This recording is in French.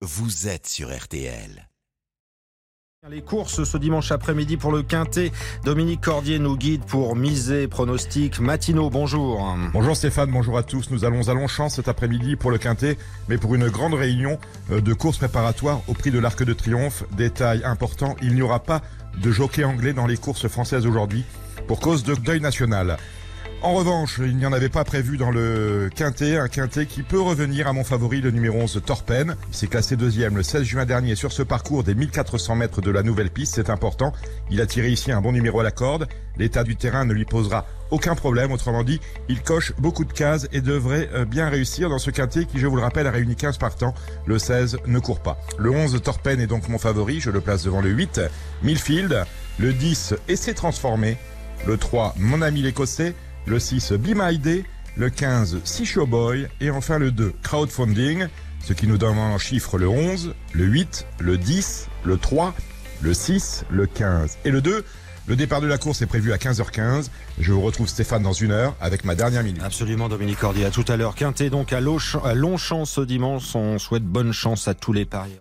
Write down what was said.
vous êtes sur RTL. Les courses ce dimanche après-midi pour le Quintet. Dominique Cordier nous guide pour miser pronostic. Matinot, bonjour. Bonjour Stéphane, bonjour à tous. Nous allons à Longchamp cet après-midi pour le Quintet, mais pour une grande réunion euh, de courses préparatoires au prix de l'Arc de Triomphe. Détail important, il n'y aura pas de jockey anglais dans les courses françaises aujourd'hui pour cause de deuil national. En revanche, il n'y en avait pas prévu dans le quintet, un quintet qui peut revenir à mon favori, le numéro 11 Torpen. Il s'est classé deuxième le 16 juin dernier sur ce parcours des 1400 mètres de la nouvelle piste, c'est important. Il a tiré ici un bon numéro à la corde. L'état du terrain ne lui posera aucun problème, autrement dit, il coche beaucoup de cases et devrait euh, bien réussir dans ce quintet qui, je vous le rappelle, a réuni 15 partants. Le 16 ne court pas. Le 11 Torpen est donc mon favori, je le place devant le 8 Millfield, le 10 Essai transformé, le 3 Mon ami l'écossais, le 6 Be My le 15 Si Showboy et enfin le 2 Crowdfunding, ce qui nous donne en chiffre le 11, le 8, le 10, le 3, le 6, le 15 et le 2. Le départ de la course est prévu à 15h15. Je vous retrouve Stéphane dans une heure avec ma dernière minute. Absolument Dominique Cordier. À tout à l'heure. Quintet donc à Longchamp ce dimanche. On souhaite bonne chance à tous les parieurs.